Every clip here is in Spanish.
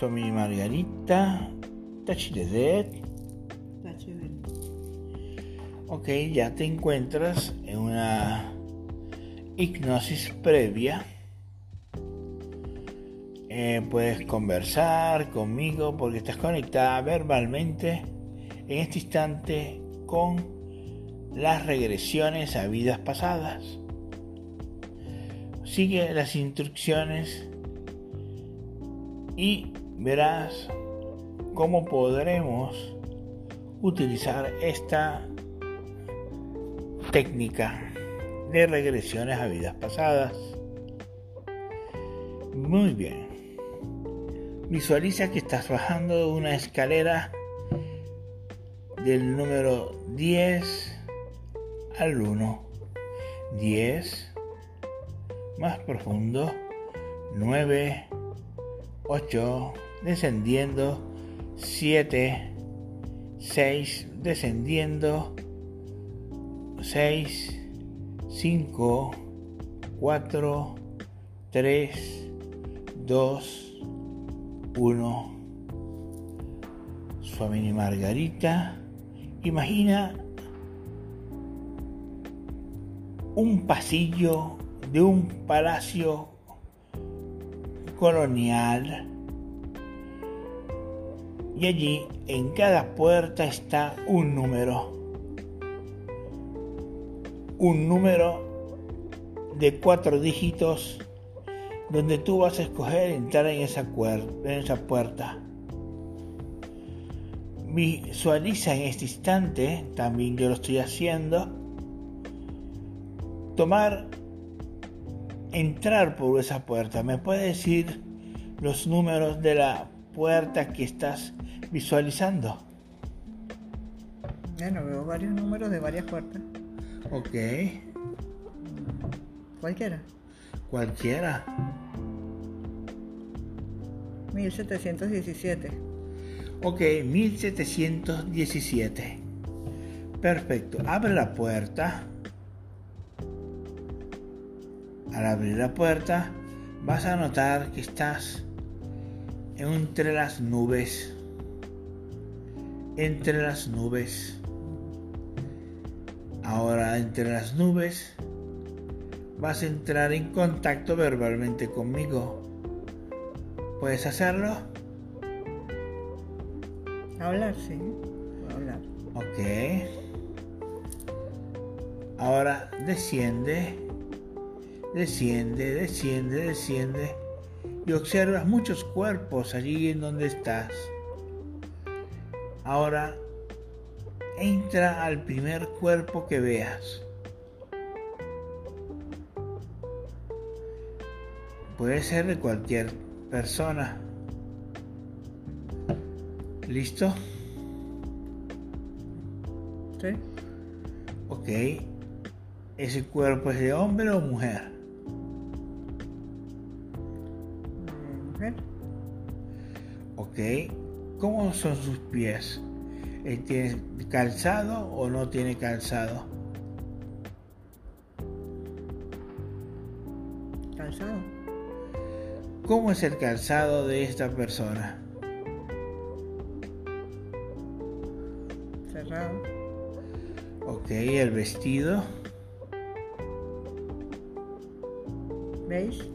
soy mi Margarita, Tachi de Dead. Ok, ya te encuentras en una hipnosis previa. Eh, puedes conversar conmigo porque estás conectada verbalmente en este instante con las regresiones a vidas pasadas. Sigue las instrucciones y verás cómo podremos utilizar esta técnica de regresiones a vidas pasadas. Muy bien. Visualiza que estás bajando una escalera del número 10 al 1. 10 más profundo. 9 8 descendiendo. 7 6 descendiendo. 6 5 4 3 2 1 Suamini Margarita imagina un pasillo de un palacio colonial y allí en cada puerta está un número. Un número de cuatro dígitos donde tú vas a escoger entrar en esa, en esa puerta. Visualiza en este instante, también yo lo estoy haciendo, tomar entrar por esa puerta. ¿Me puedes decir los números de la puerta que estás visualizando? Bueno, veo varios números de varias puertas. Ok. Cualquiera. Cualquiera. 1717. Ok, 1717. Perfecto. Abre la puerta. Al abrir la puerta vas a notar que estás entre las nubes. Entre las nubes. Ahora entre las nubes vas a entrar en contacto verbalmente conmigo. ¿Puedes hacerlo? Hablar, sí. Hablar. Ok. Ahora desciende Desciende, desciende, desciende y observas muchos cuerpos allí en donde estás. Ahora entra al primer cuerpo que veas. Puede ser de cualquier persona. ¿Listo? Sí. Ok. ¿Ese cuerpo es de hombre o mujer? Ok, ¿cómo son sus pies? ¿Tiene calzado o no tiene calzado? Calzado. ¿Cómo es el calzado de esta persona? Cerrado. Ok, el vestido. ¿Veis?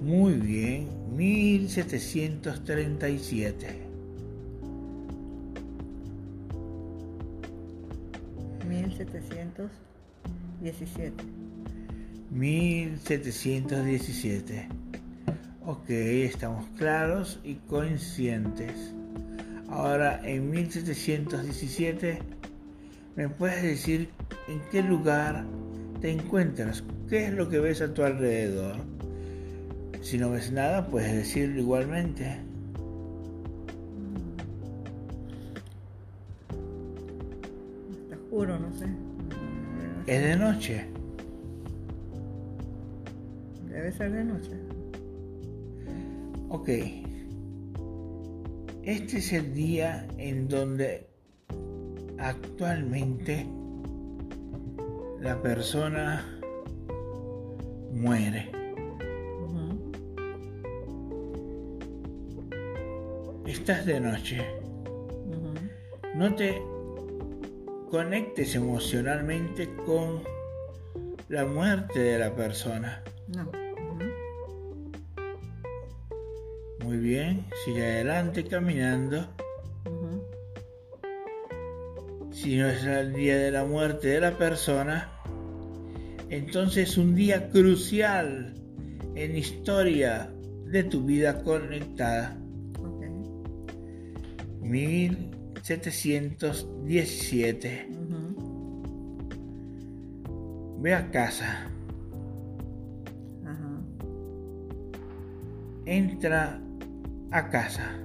Muy bien, 1737. 1717. 1717. Ok, estamos claros y conscientes. Ahora, en 1717, ¿me puedes decir en qué lugar te encuentras? ¿Qué es lo que ves a tu alrededor? Si no ves nada, puedes decirlo igualmente. Está oscuro, no sé. Es de noche. Debe ser de noche. Ok. Este es el día en donde actualmente la persona muere. Estás de noche. No te conectes emocionalmente con la muerte de la persona. No. Muy bien, sigue adelante caminando. Si no es el día de la muerte de la persona, entonces es un día crucial en historia de tu vida conectada. Ok. 1717. Ujú. Ve a casa. Entra a casa.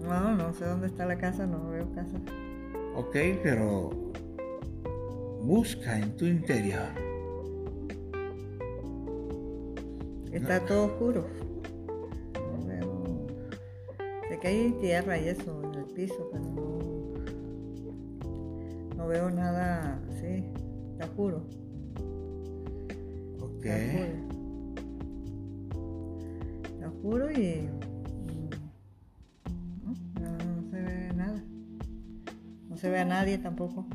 No, no sé dónde está la casa, no veo casa. Ok, pero busca en tu interior. Está todo oscuro. No veo. Sé que hay tierra y eso en el piso, pero no. No veo nada así. Está oscuro. Ok. Está oscuro y. No, no, no se ve nada. No se ve a nadie tampoco.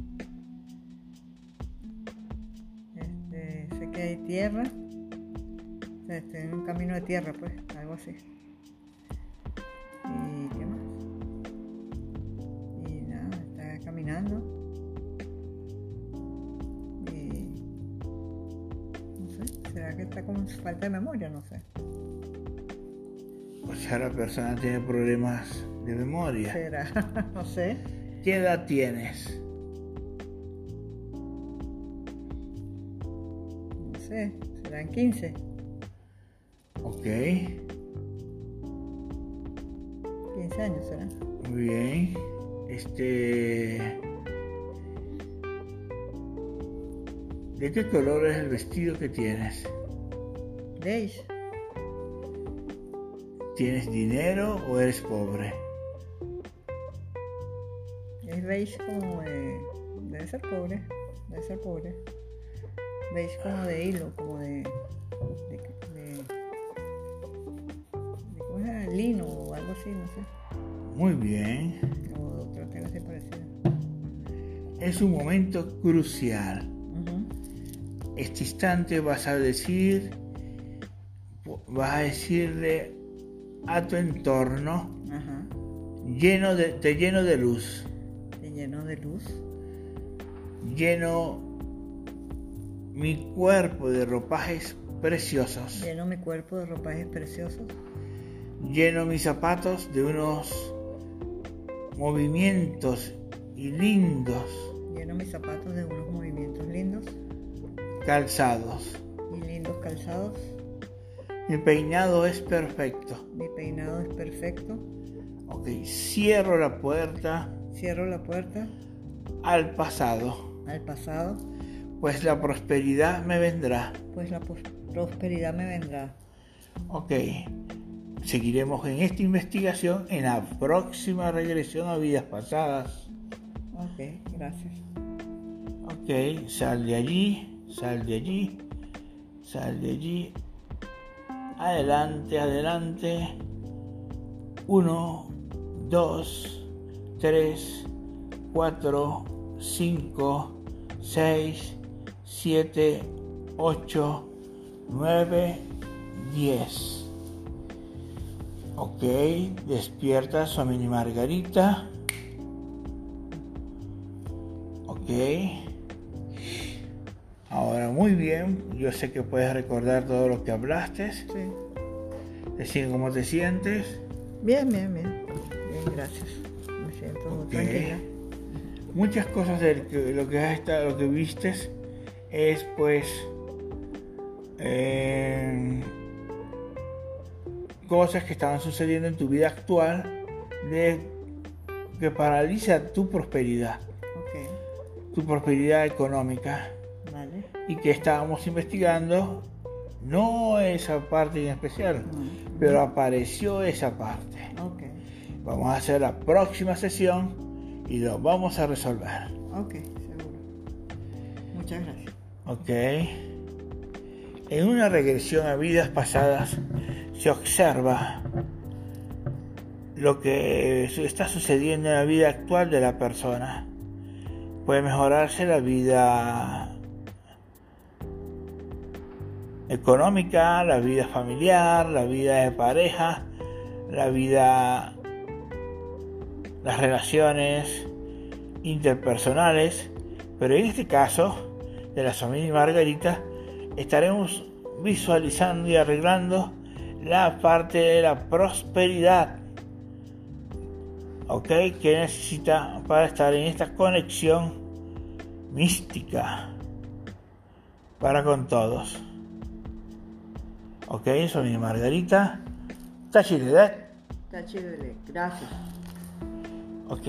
Este, sé que hay tierra. O sea, este, en un camino de tierra, pues, algo así. Con falta de memoria? No sé. O sea, la persona tiene problemas de memoria. ¿Será? no sé. ¿Qué edad tienes? No sé. Serán 15. Ok, 15 años será. muy bien. Este. ¿De qué color es el vestido que tienes? Beige. ¿Tienes dinero o eres pobre? Es beige como de. Debe ser pobre. Debe ser pobre. Beige como de hilo, como de. de, de, de ¿Cómo llama? Lino o algo así, no sé. Muy bien. O otro tema así parecido. Es un momento crucial. Este instante vas a decir, vas a decirle a tu entorno Ajá. lleno de, te lleno de luz, Y lleno de luz. lleno mi cuerpo de ropajes preciosos, Lleno mi cuerpo de ropajes preciosos. lleno mis zapatos de unos movimientos y lindos Lleno mis zapatos de unos movimientos lindos calzados. y lindos calzados. Mi peinado es perfecto. Mi peinado es perfecto. Ok, cierro la puerta Cierro la puerta al pasado, al pasado, pues la prosperidad me vendrá. pues la prosperidad me vendrá. Ok, seguiremos en esta investigación en la próxima regresión a vidas pasadas. Ok, gracias. Ok, sal de allí, sal de allí, sal de allí. Adelante, adelante. Uno, dos, tres, cuatro, cinco, seis, siete, ocho, nueve, diez. Ok, despierta su mini Margarita. Ok. Muy bien, yo sé que puedes recordar todo lo que hablaste. Sí. Decir cómo te sientes. Bien, bien, bien. Bien, gracias. Me siento muy Ok. tranquila. Muchas cosas de lo que, has estado, lo que vistes es pues eh, cosas que estaban sucediendo en tu vida actual de que paraliza tu prosperidad, tu prosperidad económica. Y que estábamos investigando, no esa parte en especial, Mm, pero apareció esa parte. Vamos a hacer la próxima sesión y lo vamos a resolver. ok, seguro. Muchas gracias. ¿Ok? En una regresión a vidas pasadas se observa lo que está sucediendo en la vida actual de la persona. Puede mejorarse la vida económica, la vida familiar, la vida de pareja, la vida, las relaciones interpersonales, pero en este caso de la familia Margarita estaremos visualizando y arreglando la parte de la prosperidad ¿ok? Que necesita para estar en esta conexión mística para con todos. Ok, soy Margarita. Tachilede. Tachilede, gracias. Ok.